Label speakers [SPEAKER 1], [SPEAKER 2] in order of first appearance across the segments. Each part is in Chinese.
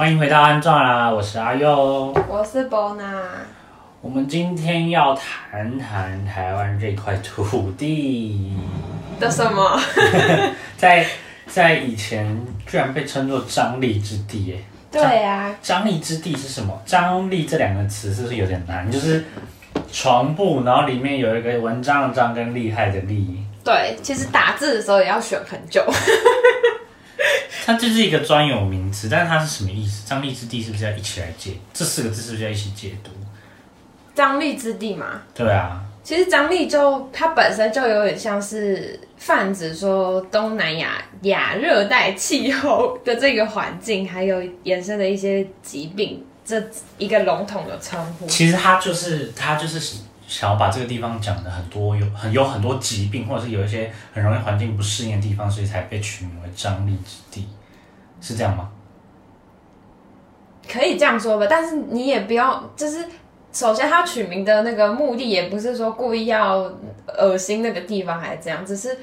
[SPEAKER 1] 欢迎回到安壮啦，我是阿佑，
[SPEAKER 2] 我是 Bona。
[SPEAKER 1] 我们今天要谈谈台湾这块土地
[SPEAKER 2] 的什么？
[SPEAKER 1] 在在以前居然被称作张力之地耶？
[SPEAKER 2] 对呀、啊，
[SPEAKER 1] 张力之地是什么？张力这两个词是不是有点难？就是床布，然后里面有一个文章的章跟厉害的厉。
[SPEAKER 2] 对，其实打字的时候也要选很久。
[SPEAKER 1] 它这是一个专有名词，但是它是什么意思？张力之地是不是要一起来解？这四个字是不是要一起解读？
[SPEAKER 2] 张力之地嘛？
[SPEAKER 1] 对啊。
[SPEAKER 2] 其实张力就它本身就有点像是泛指说东南亚亚热带气候的这个环境，还有衍生的一些疾病，这一个笼统的称呼。
[SPEAKER 1] 其实它就是它就是。想要把这个地方讲的很多，有很有很多疾病，或者是有一些很容易环境不适应的地方，所以才被取名为张力之地，是这样吗？
[SPEAKER 2] 可以这样说吧，但是你也不要，就是首先他取名的那个目的也不是说故意要恶心那个地方，还是这样，只是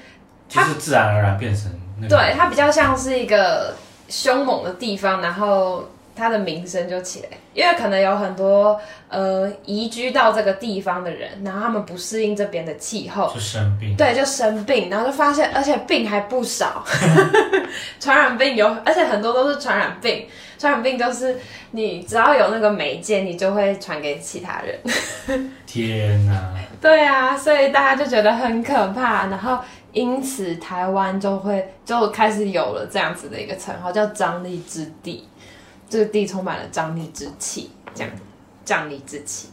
[SPEAKER 1] 就是自然而然变成那个，
[SPEAKER 2] 对，它比较像是一个凶猛的地方，然后。它的名声就起来，因为可能有很多呃移居到这个地方的人，然后他们不适应这边的气候，
[SPEAKER 1] 就生病，
[SPEAKER 2] 对，就生病，然后就发现，而且病还不少，传染病有，而且很多都是传染病，传染病就是你只要有那个媒介，你就会传给其他人。
[SPEAKER 1] 天哪！
[SPEAKER 2] 对啊，所以大家就觉得很可怕，然后因此台湾就会就开始有了这样子的一个称号，叫张力之地。这个地充满了张力之气，这样，张力之气。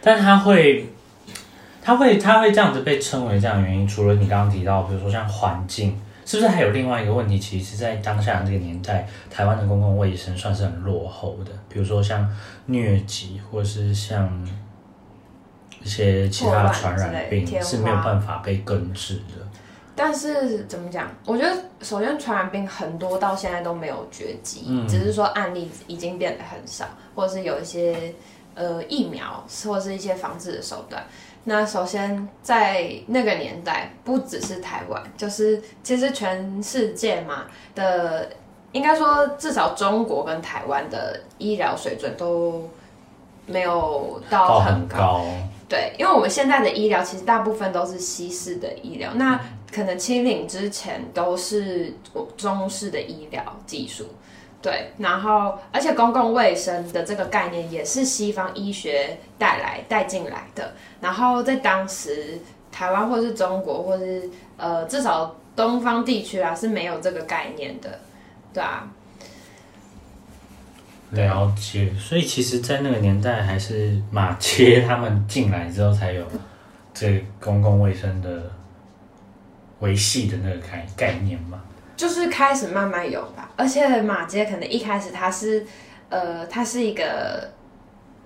[SPEAKER 1] 但它会，它会，它会这样子被称为这样的原因，除了你刚刚提到，比如说像环境，是不是还有另外一个问题？其实，在当下的这个年代，台湾的公共卫生算是很落后的，比如说像疟疾，或是像一些其他的传染病，是没有办法被根治的。
[SPEAKER 2] 但是怎么讲？我觉得首先传染病很多到现在都没有绝迹，嗯，只是说案例已经变得很少，或者是有一些呃疫苗或者是一些防治的手段。那首先在那个年代，不只是台湾，就是其实全世界嘛的，应该说至少中国跟台湾的医疗水准都没有到很高。
[SPEAKER 1] 到很高。
[SPEAKER 2] 对，因为我们现在的医疗其实大部分都是西式的医疗，那可能清零之前都是中式的医疗技术，对，然后而且公共卫生的这个概念也是西方医学带来带进来的，然后在当时台湾或是中国或是呃至少东方地区啊是没有这个概念的，对啊。
[SPEAKER 1] 了解，所以其实，在那个年代，还是马切他们进来之后，才有这公共卫生的维系的那个概概念嘛。
[SPEAKER 2] 就是开始慢慢有吧，而且马街可能一开始它是，呃，它是一个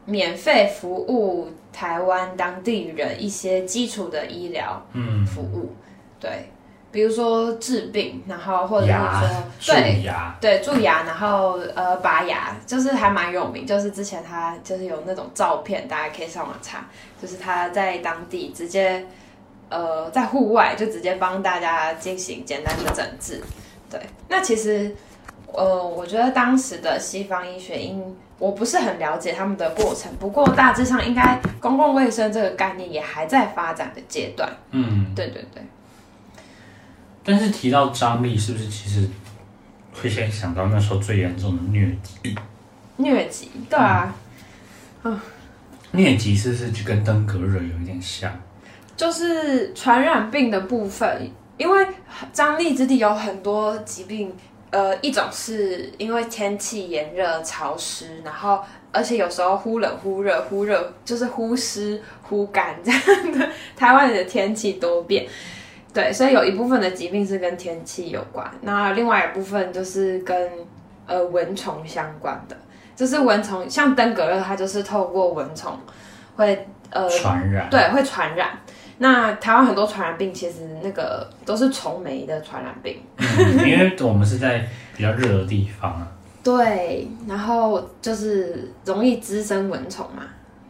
[SPEAKER 2] 免费服务台湾当地人一些基础的医疗嗯服务，嗯、对。比如说治病，然后或者是说对对蛀牙，然后呃拔牙，就是还蛮有名。就是之前他就是有那种照片，大家可以上网查，就是他在当地直接呃在户外就直接帮大家进行简单的诊治。对，那其实呃我觉得当时的西方医学，因我不是很了解他们的过程，不过大致上应该公共卫生这个概念也还在发展的阶段。嗯，对对对。
[SPEAKER 1] 但是提到张力，是不是其实会先想到那时候最严重的疟疾？
[SPEAKER 2] 疟疾，对啊，
[SPEAKER 1] 嗯，疟疾是不是就跟登革热有一点像？
[SPEAKER 2] 就是传染病的部分，因为张力之地有很多疾病，呃，一种是因为天气炎热潮湿，然后而且有时候忽冷忽热，忽热就是忽湿忽干这样的，台湾的天气多变。对，所以有一部分的疾病是跟天气有关，那另外一部分就是跟呃蚊虫相关的，就是蚊虫，像登革热，它就是透过蚊虫会呃
[SPEAKER 1] 传染，
[SPEAKER 2] 对，会传染。那台湾很多传染病其实那个都是虫媒的传染病，
[SPEAKER 1] 嗯，因为我们是在比较热的地方啊。
[SPEAKER 2] 对，然后就是容易滋生蚊虫嘛，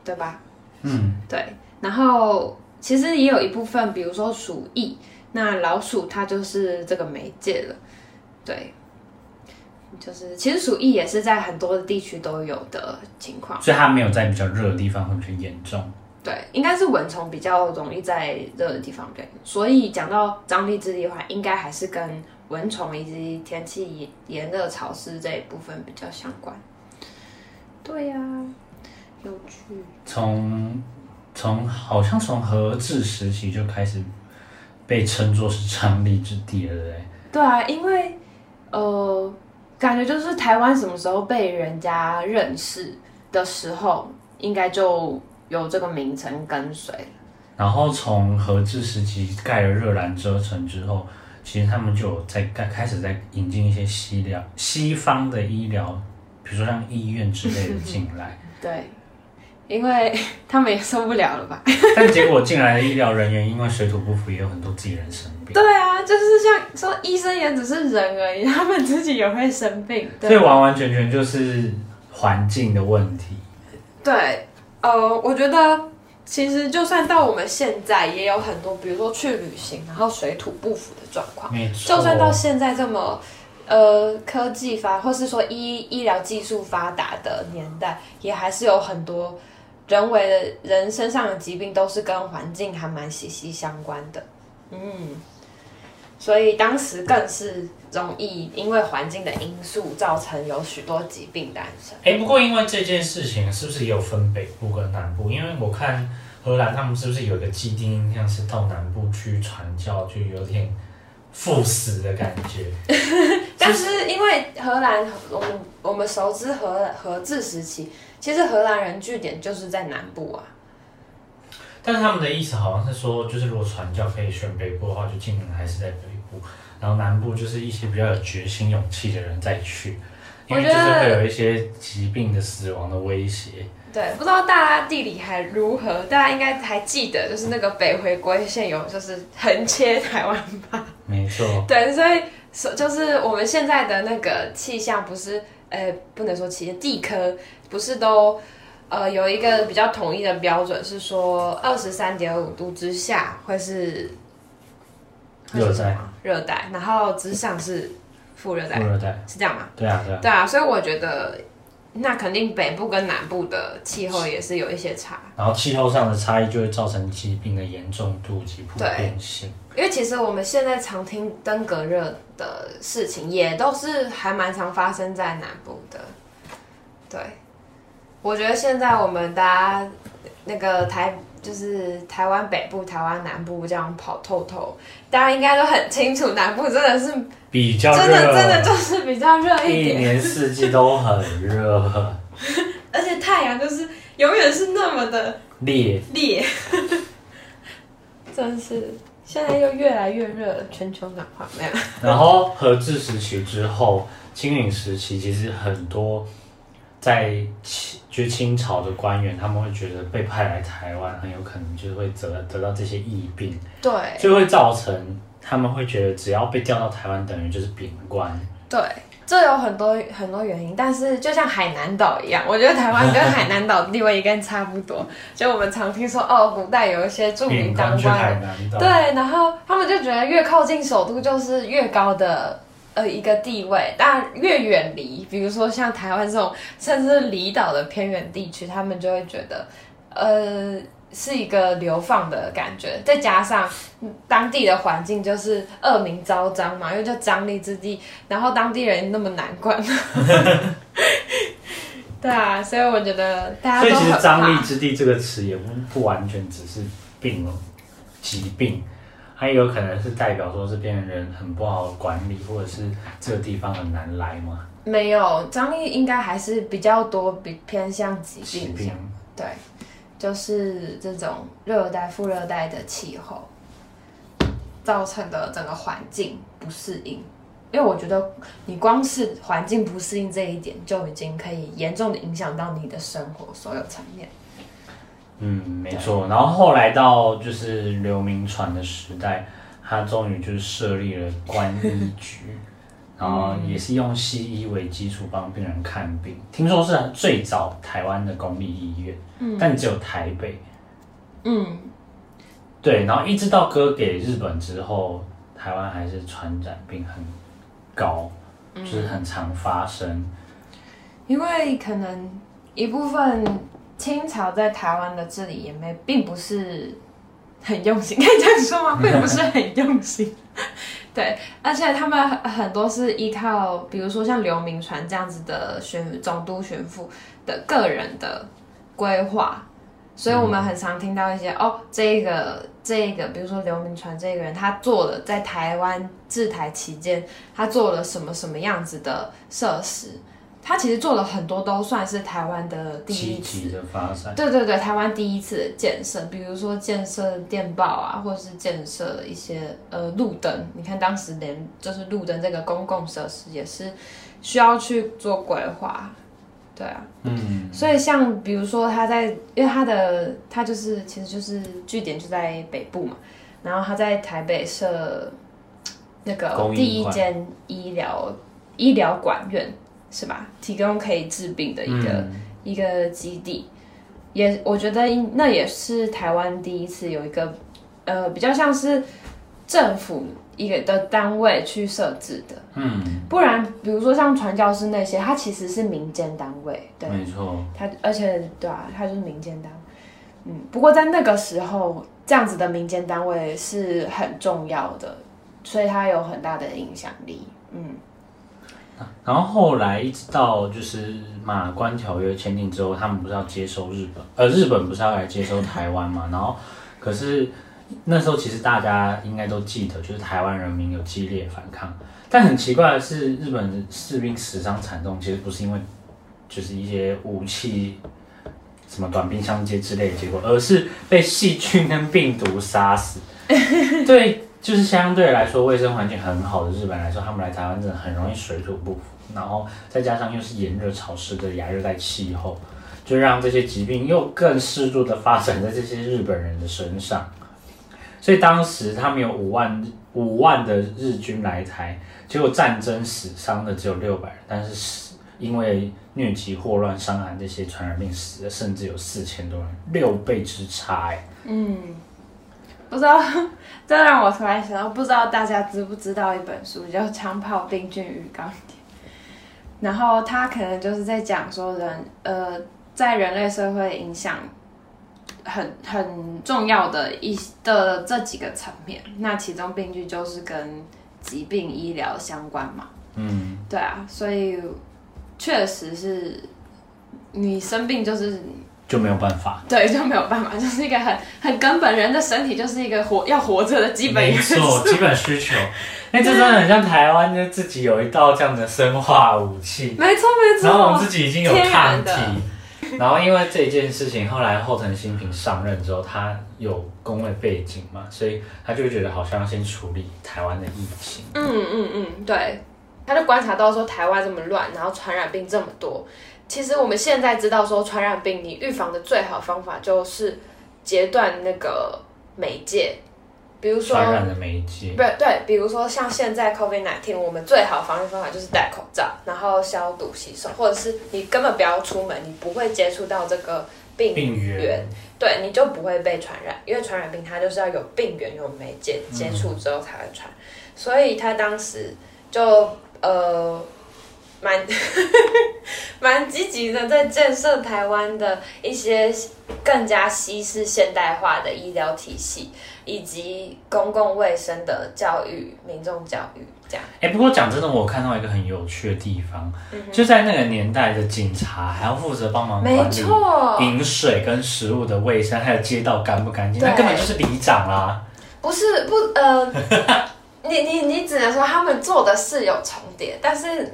[SPEAKER 2] 对吧？嗯，对，然后其实也有一部分，比如说鼠疫。那老鼠它就是这个媒介了，对，就是其实鼠疫也是在很多的地区都有的情况，
[SPEAKER 1] 所以它没有在比较热的地方会比较严重。
[SPEAKER 2] 对，应该是蚊虫比较容易在热的地方对。所以讲到张力之力的话，应该还是跟蚊虫以及天气炎热潮湿这一部分比较相关。对呀、啊，有趣。
[SPEAKER 1] 从从好像从荷治时期就开始被称作是张力之地了，对。
[SPEAKER 2] 对啊，因为呃，感觉就是台湾什么时候被人家认识的时候，应该就。有这个名称跟随，
[SPEAKER 1] 然后从和治时期盖了热兰遮城之后，其实他们就有在开开始在引进一些西疗西方的医疗，比如说像医院之类的进来。
[SPEAKER 2] 对，因为他们也受不了了吧？
[SPEAKER 1] 但结果进来的医疗人员因为水土不服，也有很多自己人生病。
[SPEAKER 2] 对啊，就是像说医生也只是人而已，他们自己也会生病。对，
[SPEAKER 1] 所以完完全全就是环境的问题。
[SPEAKER 2] 对。呃，我觉得其实就算到我们现在，也有很多，比如说去旅行，然后水土不服的状况。
[SPEAKER 1] 没错。
[SPEAKER 2] 就算到现在这么，呃，科技发，或是说医医疗技术发达的年代，也还是有很多人为的人身上的疾病，都是跟环境还蛮息息相关的。嗯。所以当时更是容易因为环境的因素造成有许多疾病诞生。
[SPEAKER 1] 哎，不过因为这件事情，是不是也有分北部跟南部？因为我看荷兰他们是不是有一个既定印象是到南部去传教，就有点赴死的感觉。
[SPEAKER 2] 但是因为荷兰，我们我们熟知荷荷治时期，其实荷兰人据点就是在南部啊。
[SPEAKER 1] 但是他们的意思好像是说，就是如果传教可以选北部的话，就尽量还是在北部，然后南部就是一些比较有决心、勇气的人再去，因为就是会有一些疾病的死亡的威胁。
[SPEAKER 2] 对，不知道大家地理还如何？大家应该还记得，就是那个北回归线有就是横切台湾吧？
[SPEAKER 1] 没错。
[SPEAKER 2] 对，所以所就是我们现在的那个气象不是，呃，不能说气象，地科不是都。呃，有一个比较统一的标准是说，二十三点五度之下会是
[SPEAKER 1] 热带，
[SPEAKER 2] 热带，然后之上是副热带，
[SPEAKER 1] 副热带
[SPEAKER 2] 是这样吗？
[SPEAKER 1] 对啊，对啊，
[SPEAKER 2] 对啊，所以我觉得那肯定北部跟南部的气候也是有一些差，
[SPEAKER 1] 然后气候上的差异就会造成疾病的严重度及普遍性。
[SPEAKER 2] 因为其实我们现在常听登革热的事情，也都是还蛮常发生在南部的，对。我觉得现在我们大家那个台就是台湾北部、台湾南部这样跑透透，大家应该都很清楚，南部真的是
[SPEAKER 1] 比较热，
[SPEAKER 2] 真的真的就是比较热一点，
[SPEAKER 1] 一年四季都很热，
[SPEAKER 2] 而且太阳就是永远是那么的
[SPEAKER 1] 烈
[SPEAKER 2] 烈，真是现在又越来越热了，全球暖化没有。
[SPEAKER 1] 然后和治时期之后，清领时期其实很多。在清就清朝的官员，他们会觉得被派来台湾，很有可能就会得得到这些疫病，
[SPEAKER 2] 对，
[SPEAKER 1] 就会造成他们会觉得只要被调到台湾，等于就是贬官。
[SPEAKER 2] 对，这有很多很多原因，但是就像海南岛一样，我觉得台湾跟海南岛地位应该差不多。就我们常听说，哦，古代有一些著名当官的，对，然后他们就觉得越靠近首都就是越高的。呃，一个地位，但越远离，比如说像台湾这种，甚至是离岛的偏远地区，他们就会觉得，呃，是一个流放的感觉。再加上当地的环境就是恶名昭彰嘛，因为叫张力之地，然后当地人那么难管。对啊，所以我觉得大家都。
[SPEAKER 1] 所以其实“张力之地”这个词也不不完全只是病哦，疾病。它也有可能是代表说这边人很不好管理，或者是这个地方很难来吗？
[SPEAKER 2] 没有，张力应该还是比较多，比偏向疾病。疾病。对，就是这种热带、副热带的气候造成的整个环境不适应。因为我觉得你光是环境不适应这一点，就已经可以严重的影响到你的生活所有层面。
[SPEAKER 1] 嗯，没错。然后后来到就是刘铭传的时代，他终于就是设立了观医局，然后也是用西医为基础帮病人看病。听说是最早台湾的公立医院，嗯，但只有台北。嗯，对。然后一直到割给日本之后，台湾还是传染病很高。就是很常发生。
[SPEAKER 2] 因为可能一部分清朝在台湾的治理也没，并不是很用心，可以这样说吗？并不是很用心。对，而且他们很多是依靠，比如说像刘铭传这样子的巡总督巡抚的个人的规划，所以我们很常听到一些、哦，这个这个，比如说刘铭传这个人，他做了在台湾治台期间，他做了什么什么样子的设施。他其实做了很多，都算是台湾的第一次
[SPEAKER 1] 的发展。
[SPEAKER 2] 对对对，台湾第一次的建设，比如说建设电报啊，或者是建设一些呃路灯。你看当时连就是路灯这个公共设施也是需要去做规划。对啊，嗯。所以像比如说他在，因为他的他就是其实就是据点就在北部嘛，然后他在台北设那个第一间医疗医疗管院。是吧？提供可以治病的一个、嗯、一个基地，也我觉得那也是台湾第一次有一个呃比较像是政府一个的单位去设置的。嗯，不然比如说像传教士那些，它其实是民间单位。对，没错。它而且对啊，它就是民间单位。嗯，不过在那个时候，这样子的民间单位是很重要的，所以它有很大的影响力。嗯。
[SPEAKER 1] 然后后来一直到就是马关条约签订之后，他们不是要接收日本，呃，日本不是要来接收台湾嘛？然后可是那时候其实大家应该都记得，就是台湾人民有激烈反抗。但很奇怪的是，日本士兵死伤惨重，其实不是因为就是一些武器什么短兵相接之类的结果，而是被细菌跟病毒杀死。对。就是相对来说卫生环境很好的日本来说，他们来台湾真的很容易水土不服，然后再加上又是炎热潮湿的亚热带气候，就让这些疾病又更适度的发展在这些日本人的身上。所以当时他们有五万五万的日军来台，结果战争死伤的只有六百人，但是死因为疟疾、霍乱、伤寒这些传染病死的甚至有四千多人，六倍之差哎。嗯。
[SPEAKER 2] 不知道，这让我突然想到，不知道大家知不知道一本书叫《枪炮、病菌与钢铁》，然后他可能就是在讲说人，呃，在人类社会影响很很重要的一的这几个层面，那其中病菌就是跟疾病医疗相关嘛。嗯，对啊，所以确实是你生病就是。
[SPEAKER 1] 就没有办法，
[SPEAKER 2] 对，就没有办法，就是一个很很根本，人的身体就是一个活要活着的基本没错，
[SPEAKER 1] 基本需求。哎，这真的很像台湾，就自己有一道这样的生化武器，
[SPEAKER 2] 没错没错。
[SPEAKER 1] 然后我们自己已经有抗体，然，然后因为这件事情，后来后藤新平上任之后，他有公卫背景嘛，所以他就觉得好像要先处理台湾的疫情。
[SPEAKER 2] 嗯嗯嗯，对，他就观察到说台湾这么乱，然后传染病这么多。其实我们现在知道说传染病，你预防的最好方法就是截断那个媒介，比如说
[SPEAKER 1] 传染的媒介，
[SPEAKER 2] 对对，比如说像现在 COVID nineteen，我们最好防御方法就是戴口罩，然后消毒洗手，或者是你根本不要出门，你不会接触到这个病原，病源。对，你就不会被传染，因为传染病它就是要有病源有媒介接触之后才会传，嗯、所以他当时就呃。蛮 蛮积极的，在建设台湾的一些更加西式现代化的医疗体系，以及公共卫生的教育、民众教育这样。
[SPEAKER 1] 哎、欸，不过讲真的，我看到一个很有趣的地方，嗯、就在那个年代的警察还要负责帮忙管理饮水跟食物的卫生，还有街道干不干净，那根本就是里长啦。
[SPEAKER 2] 不是不呃，你你你只能说他们做的事有重叠，但是。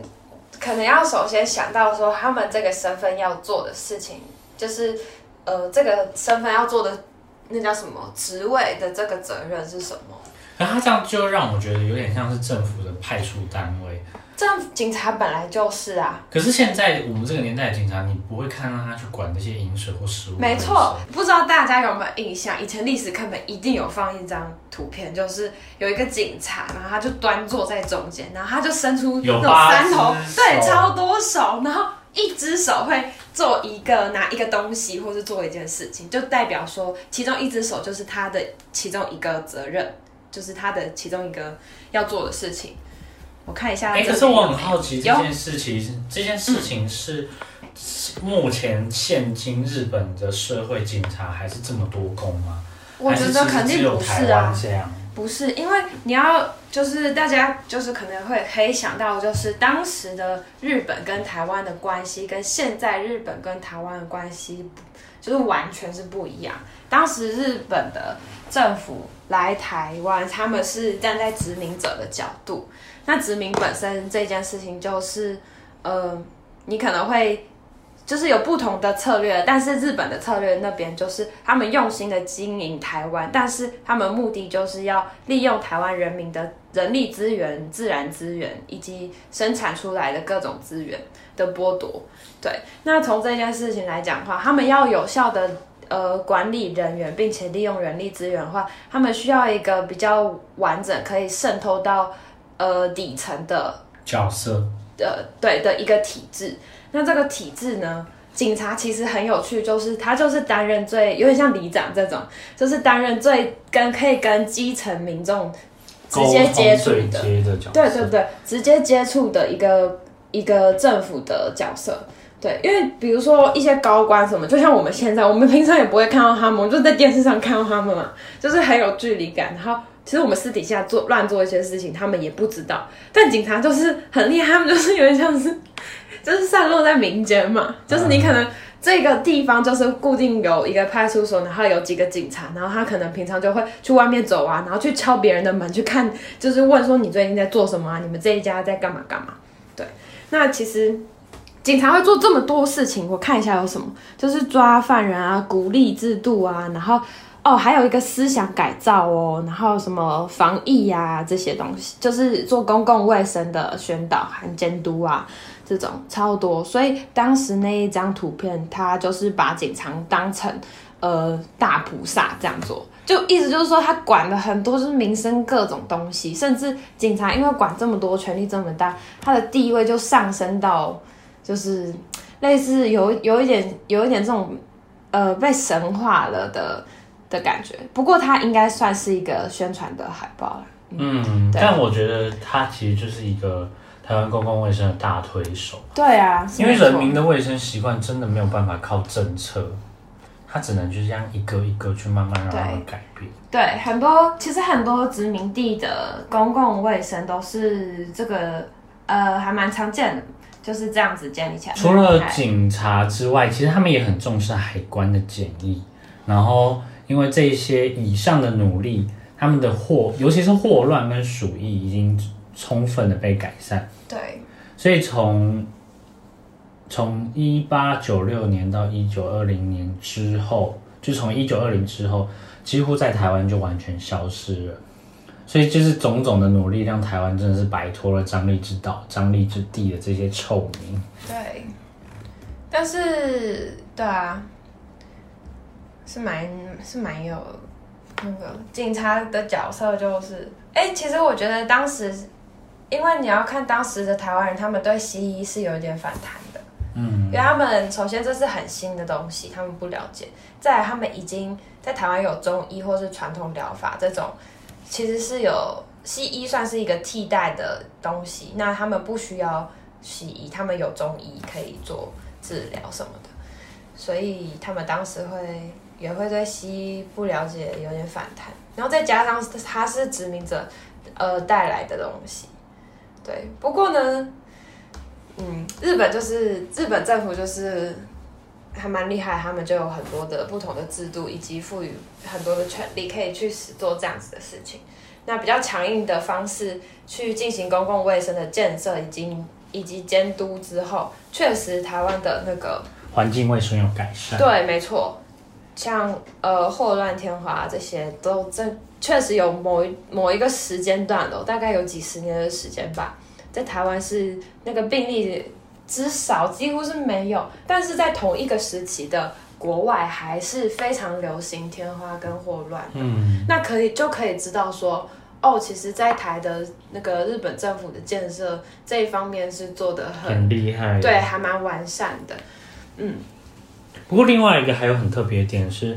[SPEAKER 2] 可能要首先想到说，他们这个身份要做的事情，就是，呃，这个身份要做的那叫什么职位的这个责任是什么？
[SPEAKER 1] 那他这样就让我觉得有点像是政府的派出单位。
[SPEAKER 2] 这样警察本来就是啊，
[SPEAKER 1] 可是现在我们这个年代的警察，你不会看到他去管那些饮水或食物。
[SPEAKER 2] 没错，不知道大家有没有印象？以前历史课本一定有放一张图片，就是有一个警察，然后他就端坐在中间，然后他就伸出那种三头，对，超多手，然后一只手会做一个拿一个东西，或是做一件事情，就代表说其中一只手就是他的其中一个责任，就是他的其中一个要做的事情。我看一下。
[SPEAKER 1] 哎、欸，可是我很好奇这件事情，有这件事情是目前现今日本的社会警察还是这么多公吗？
[SPEAKER 2] 我觉得肯定不是啊，
[SPEAKER 1] 这样
[SPEAKER 2] 不是，因为你要就是大家就是可能会可以想到，就是当时的日本跟台湾的关系，跟现在日本跟台湾的关系，就是完全是不一样。当时日本的政府来台湾，他们是站在殖民者的角度。那殖民本身这件事情，就是呃，你可能会就是有不同的策略，但是日本的策略那边就是他们用心的经营台湾，但是他们目的就是要利用台湾人民的人力资源、自然资源以及生产出来的各种资源的剥夺。对，那从这件事情来讲的话，他们要有效的。呃，管理人员，并且利用人力资源的话，他们需要一个比较完整，可以渗透到呃底层的
[SPEAKER 1] 角色
[SPEAKER 2] 的对的一个体制。那这个体制呢，警察其实很有趣，就是他就是担任最有点像里长这种，就是担任最跟可以跟基层民众直接接触的，的对对对，直接接触的一个一个政府的角色。对，因为比如说一些高官什么，就像我们现在，我们平常也不会看到他们，我们就在电视上看到他们嘛，就是很有距离感。然后其实我们私底下做乱做一些事情，他们也不知道。但警察就是很厉害，他们就是有点像是，就是散落在民间嘛。就是你可能这个地方就是固定有一个派出所，然后有几个警察，然后他可能平常就会去外面走啊，然后去敲别人的门去看，就是问说你最近在做什么啊？你们这一家在干嘛干嘛？对，那其实。警察会做这么多事情，我看一下有什么，就是抓犯人啊，鼓励制度啊，然后哦，还有一个思想改造哦，然后什么防疫呀、啊、这些东西，就是做公共卫生的宣导和监督啊，这种超多。所以当时那一张图片，他就是把警察当成呃大菩萨这样做，就意思就是说他管了很多就是民生各种东西，甚至警察因为管这么多，权力这么大，他的地位就上升到。就是类似有有一点有一点这种呃被神化了的的感觉，不过它应该算是一个宣传的海报了。
[SPEAKER 1] 嗯，嗯但我觉得它其实就是一个台湾公共卫生的大推手。
[SPEAKER 2] 对啊，
[SPEAKER 1] 因为人民的卫生习惯真的没有办法靠政策，它只能就是这样一个一个去慢慢让他们改变。
[SPEAKER 2] 对，对，很多其实很多殖民地的公共卫生都是这个呃还蛮常见的。就是这样子建立起来。
[SPEAKER 1] 除了警察之外，其实他们也很重视海关的检疫。然后，因为这些以上的努力，他们的祸，尤其是祸乱跟鼠疫，已经充分的被改善。
[SPEAKER 2] 对。
[SPEAKER 1] 所以从从一八九六年到一九二零年之后，就从一九二零之后，几乎在台湾就完全消失了。所以就是种种的努力，让台湾真的是摆脱了张力之岛、张力之地的这些臭名。
[SPEAKER 2] 对，但是对啊，是蛮是蛮有那个警察的角色，就是哎、欸，其实我觉得当时，因为你要看当时的台湾人，他们对西医是有一点反弹的，嗯，因为他们首先这是很新的东西，他们不了解；再来，他们已经在台湾有中医或是传统疗法这种。其实是有西医算是一个替代的东西，那他们不需要西医，他们有中医可以做治疗什么的，所以他们当时会也会对西医不了解有点反弹，然后再加上他是殖民者呃带来的东西，对，不过呢，嗯，日本就是日本政府就是。还蛮厉害，他们就有很多的不同的制度，以及赋予很多的权利，可以去做这样子的事情。那比较强硬的方式去进行公共卫生的建设，以及以及监督之后，确实台湾的那个
[SPEAKER 1] 环境卫生有改善。
[SPEAKER 2] 对，没错，像呃霍乱天花这些都这确实有某一某一个时间段的，大概有几十年的时间吧，在台湾是那个病例。至少几乎是没有，但是在同一个时期的国外还是非常流行天花跟霍乱。嗯，那可以就可以知道说，哦，其实，在台的那个日本政府的建设这一方面是做的很，
[SPEAKER 1] 很厉害，
[SPEAKER 2] 对，还蛮完善的。嗯，
[SPEAKER 1] 不过另外一个还有很特别的点是，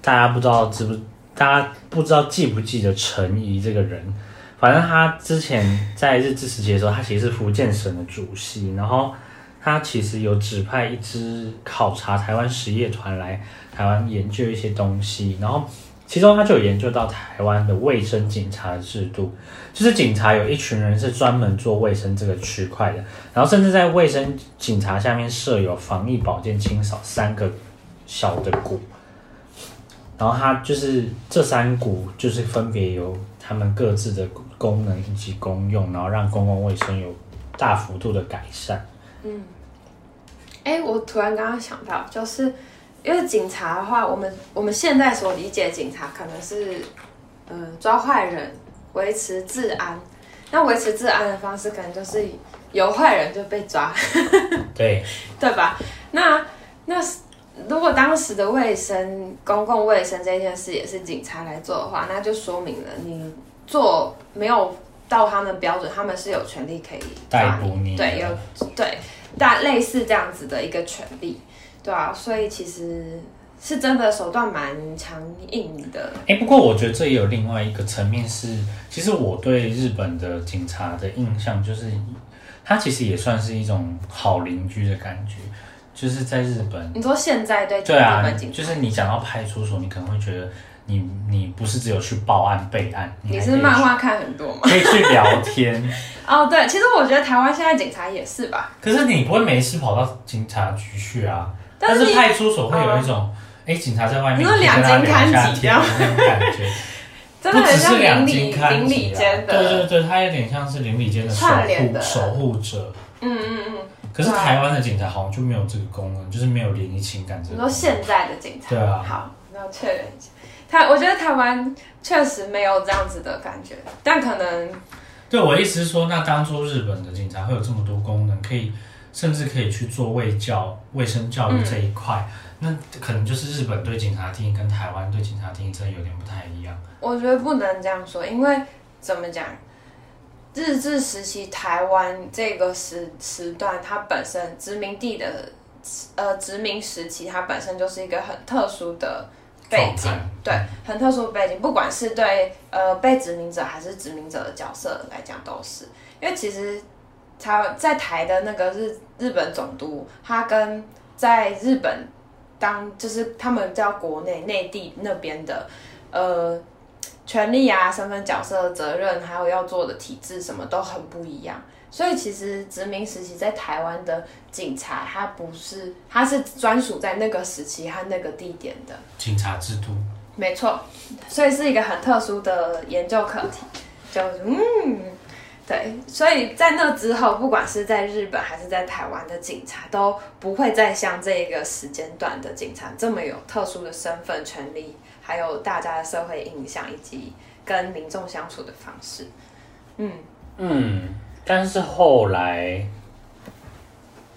[SPEAKER 1] 大家不知道知不，大家不知道记不记得陈怡这个人。反正他之前在日治时期的时候，他其实是福建省的主席，然后他其实有指派一支考察台湾实业团来台湾研究一些东西，然后其中他就有研究到台湾的卫生警察的制度，就是警察有一群人是专门做卫生这个区块的，然后甚至在卫生警察下面设有防疫、保健、清扫三个小的股，然后他就是这三股就是分别有他们各自的。功能以及功用，然后让公共卫生有大幅度的改善。
[SPEAKER 2] 嗯，哎、欸，我突然刚刚想到，就是因为警察的话，我们我们现在所理解的警察可能是，呃，抓坏人、维持治安。那维持治安的方式，可能就是有坏人就被抓。
[SPEAKER 1] 对，
[SPEAKER 2] 对吧？那那如果当时的卫生、公共卫生这件事也是警察来做的话，那就说明了你。做没有到他们标准，他们是有权利可以
[SPEAKER 1] 逮捕你，
[SPEAKER 2] 对，有对，大类似这样子的一个权利，对啊，所以其实是真的手段蛮强硬的。
[SPEAKER 1] 哎、欸，不过我觉得这也有另外一个层面是，其实我对日本的警察的印象就是，他其实也算是一种好邻居的感觉，就是在日本。
[SPEAKER 2] 你说现在对
[SPEAKER 1] 对啊，就是你讲到派出所，你可能会觉得。你你不是只有去报案备案，你，
[SPEAKER 2] 你是漫画看很多吗？
[SPEAKER 1] 可以去聊天。
[SPEAKER 2] 哦，对，其实我觉得台湾现在警察也是吧。
[SPEAKER 1] 可是你不会没事跑到警察局去啊？但是，派出所会有一种，哎、嗯，警察在外面，你说两军看几这样那种感觉，
[SPEAKER 2] 真的很像邻里邻里间的。
[SPEAKER 1] 对对对，他有点像是邻里间的守护守护者。嗯嗯嗯。可是台湾的警察好像就没有这个功能，就是没有联谊情感这个。
[SPEAKER 2] 你说现在的警察？
[SPEAKER 1] 对啊。
[SPEAKER 2] 好，那确认一下。台，我觉得台湾确实没有这样子的感觉，但可能，
[SPEAKER 1] 对我意思是说，那当初日本的警察会有这么多功能，可以甚至可以去做卫教、卫生教育这一块，嗯，那可能就是日本对警察定义跟台湾对警察定义真的有点不太一样。
[SPEAKER 2] 我觉得不能这样说，因为怎么讲，日治时期台湾这个时时段，它本身殖民地的呃殖民时期，它本身就是一个很特殊的。背景对，很特殊的背景，不管是对呃被殖民者还是殖民者的角色来讲，都是因为其实他在台的那个日日本总督，他跟在日本当就是他们叫国内内地那边的呃权利啊、身份角色、责任，还有要做的体制，什么都很不一样。所以其实殖民时期在台湾的警察，他不是，他是专属在那个时期和那个地点的
[SPEAKER 1] 警察制度。
[SPEAKER 2] 没错，所以是一个很特殊的研究课题。就嗯，对，所以在那之后，不管是在日本还是在台湾的警察，都不会再像这个时间段的警察这么有特殊的身份、权利，还有大家的社会印象以及跟民众相处的方式。嗯
[SPEAKER 1] 嗯。但是后来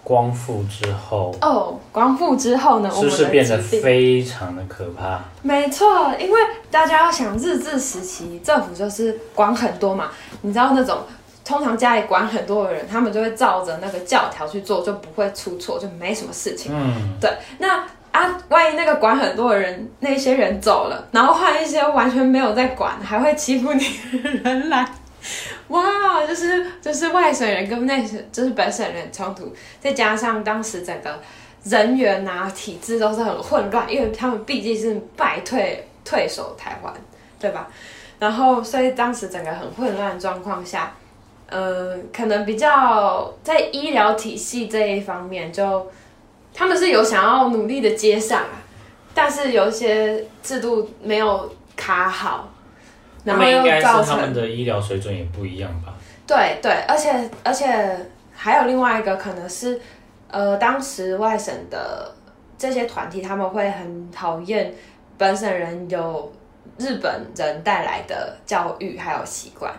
[SPEAKER 1] 光复之后
[SPEAKER 2] 哦，光复之后呢，
[SPEAKER 1] 是不是变得非常的可怕？
[SPEAKER 2] 没错，因为大家要想日治时期政府就是管很多嘛，你知道那种通常家里管很多的人，他们就会照着那个教条去做，就不会出错，就没什么事情。嗯，对。那啊，万一那个管很多的人那些人走了，然后换一些完全没有在管，还会欺负你的人来。哇，就是就是外省人跟内省，就是本省人冲突，再加上当时整个人员啊体制都是很混乱，因为他们毕竟是败退退守台湾，对吧？然后所以当时整个很混乱状况下，呃，可能比较在医疗体系这一方面就，他们是有想要努力的接上啊，但是有些制度没有卡好。
[SPEAKER 1] 那么应该是他们的医疗水准也不一样吧？
[SPEAKER 2] 对对，而且而且还有另外一个可能是，呃，当时外省的这些团体他们会很讨厌本省人有日本人带来的教育还有习惯，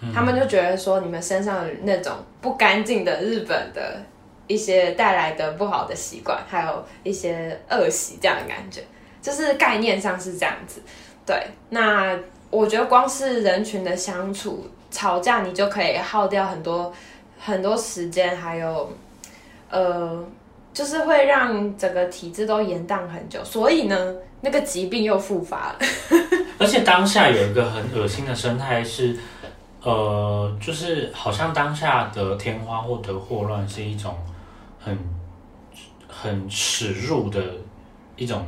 [SPEAKER 2] 嗯，他们就觉得说你们身上那种不干净的日本的一些带来的不好的习惯，还有一些恶习这样的感觉，就是概念上是这样子。对，那。我觉得光是人群的相处、吵架，你就可以耗掉很多很多时间，还有，呃，就是会让整个体制都延宕很久。所以呢，那个疾病又复发了。
[SPEAKER 1] 而且当下有一个很恶心的生态是，呃，就是好像当下得天花或得霍乱是一种很很耻辱的一种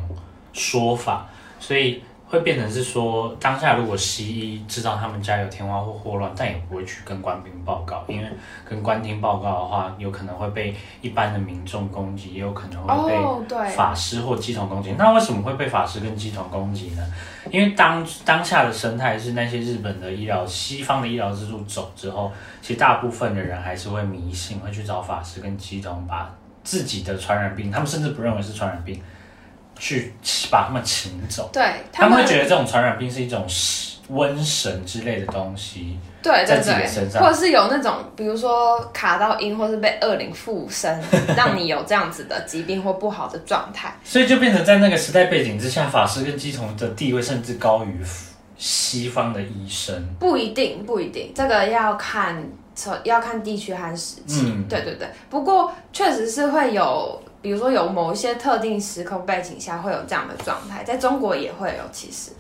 [SPEAKER 1] 说法，所以。会变成是说，当下如果西医知道他们家有天花或霍乱，但也不会去跟官兵报告，因为跟官兵报告的话，有可能会被一般的民众攻击，也有可能会被法师或乩童攻击。Oh, 那为什么会被法师跟乩童攻击呢？因为当当下的生态是那些日本的医疗、西方的医疗制度走之后，其实大部分的人还是会迷信，会去找法师跟乩童，把自己的传染病，他们甚至不认为是传染病。去把他们请走，
[SPEAKER 2] 对，
[SPEAKER 1] 他们，会觉得这种传染病是一种瘟神之类的东西，
[SPEAKER 2] 对，在自己的身上，或者是有那种，比如说卡到阴，或是被恶灵附身，让你有这样子的疾病或不好的状态，
[SPEAKER 1] 所以就变成在那个时代背景之下，法师跟鸡童的地位甚至高于西方的医生。
[SPEAKER 2] 不一定，不一定，这个要看要看地区和时期，嗯，对对对。不过确实是会有。比如说有某一些特定时空背景下会有这样的状态，在中国也会有，其实，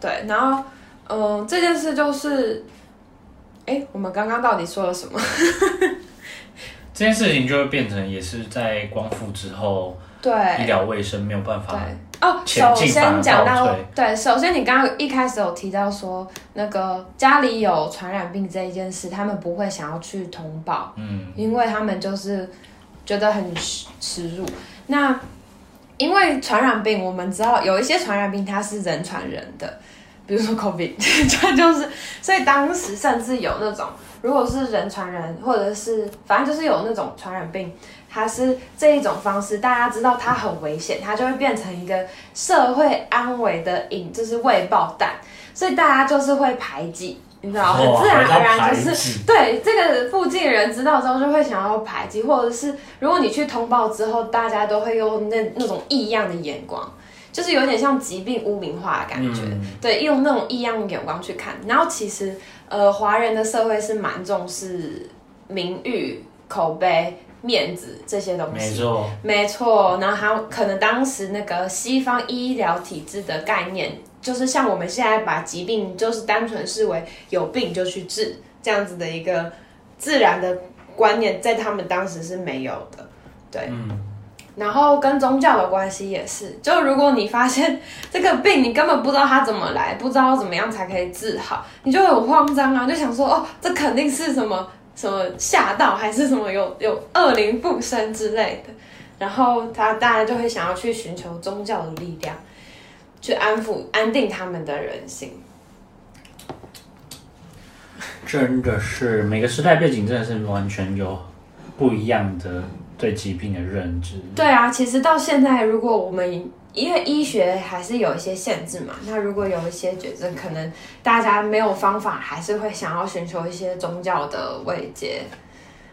[SPEAKER 2] 对，然后，嗯、呃，这件事就是，哎，我们刚刚到底说了什么？
[SPEAKER 1] 这件事情就会变成也是在光复之后，
[SPEAKER 2] 对，
[SPEAKER 1] 医疗卫生没有办法对
[SPEAKER 2] 哦。首先讲到，对，首先你刚刚一开始有提到说，那个家里有传染病这一件事，他们不会想要去通报，嗯，因为他们就是。觉得很耻辱。那因为传染病，我们知道有一些传染病它是人传人的，比如说 COVID，它就是。所以当时甚至有那种，如果是人传人，或者是反正就是有那种传染病，它是这一种方式，大家知道它很危险，它就会变成一个社会安危的引，就是未爆弹，所以大家就是会排挤。你知道，很自然而然就是对这个附近的人知道之后就会想要排挤，或者是如果你去通报之后，大家都会用那那种异样的眼光，就是有点像疾病污名化的感觉，嗯、对，用那种异样的眼光去看。然后其实呃，华人的社会是蛮重视名誉、口碑、面子这些东西，没错，没错。然后还有可能当时那个西方医疗体制的概念。就是像我们现在把疾病就是单纯视为有病就去治这样子的一个自然的观念，在他们当时是没有的，对。嗯。然后跟宗教的关系也是，就如果你发现这个病你根本不知道它怎么来，不知道怎么样才可以治好，你就很慌张啊，就想说哦，这肯定是什么什么吓到，还是什么有有恶灵附身之类的，然后他大家就会想要去寻求宗教的力量。去安抚、安定他们的人心，
[SPEAKER 1] 真的是每个时代背景真的是完全有不一样的对疾病的认知。
[SPEAKER 2] 对啊，其实到现在，如果我们因为医学还是有一些限制嘛，那如果有一些绝症，可能大家没有方法，还是会想要寻求一些宗教的慰藉。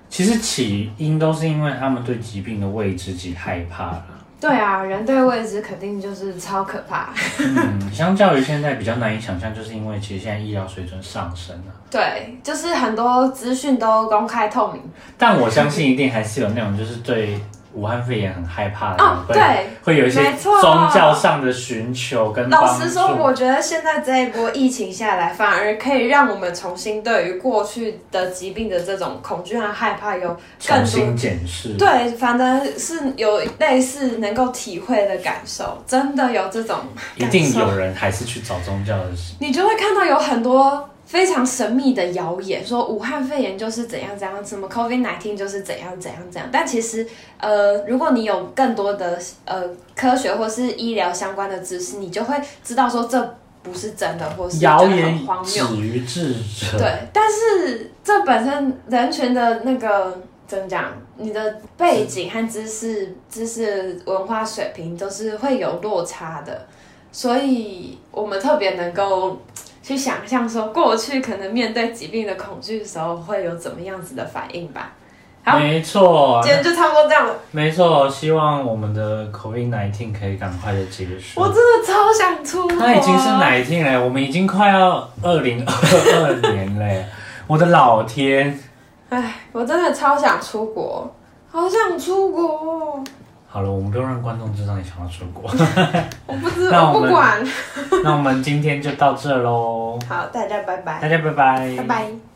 [SPEAKER 1] 其实起因都是因为他们对疾病的未知及害怕了。
[SPEAKER 2] 对啊，人对未知肯定就是超可怕。
[SPEAKER 1] 嗯，相较于现在比较难以想象，就是因为其实现在医疗水准上升了。
[SPEAKER 2] 对，就是很多资讯都公开透明。
[SPEAKER 1] 但我相信一定还是有那种就是对。武汉肺炎很害怕的，
[SPEAKER 2] 哦，对，
[SPEAKER 1] 会有一些宗教上的寻求跟。
[SPEAKER 2] 老实说，我觉得现在这一波疫情下来，反而可以让我们重新对于过去的疾病的这种恐惧和害怕有更多
[SPEAKER 1] 重新检视。
[SPEAKER 2] 对，反正是有类似能够体会的感受，真的有这种。
[SPEAKER 1] 一定有人还是去找宗教的。
[SPEAKER 2] 你就会看到有很多。非常神秘的谣言，说武汉肺炎就是怎样怎样，什么 COVID-19 就是怎样怎样怎样。但其实，呃，如果你有更多的呃科学或是医疗相关的知识，你就会知道说这不是真的，或是谣言荒谬。
[SPEAKER 1] 止于智者。
[SPEAKER 2] 对，但是这本身人群的那个怎么讲？你的背景和知识、知识文化水平都是会有落差的，所以我们特别能够。去想象说过去可能面对疾病的恐惧的时候会有怎么样子的反应吧。好，
[SPEAKER 1] 没错，
[SPEAKER 2] 今天就差不多这样了。
[SPEAKER 1] 没错，希望我们的 COVID-19 可以赶快的结束。
[SPEAKER 2] 我真的超想出国。
[SPEAKER 1] 那已经是19了，我们已经快要二零二二年了。我的老天！
[SPEAKER 2] 哎，我真的超想出国，好想出国。
[SPEAKER 1] 好了，我们不用让观众知道你想要出国。
[SPEAKER 2] 我不知道，我不管。
[SPEAKER 1] 那我们今天就到这喽。
[SPEAKER 2] 好，大家拜拜。
[SPEAKER 1] 大家拜拜。
[SPEAKER 2] 拜拜。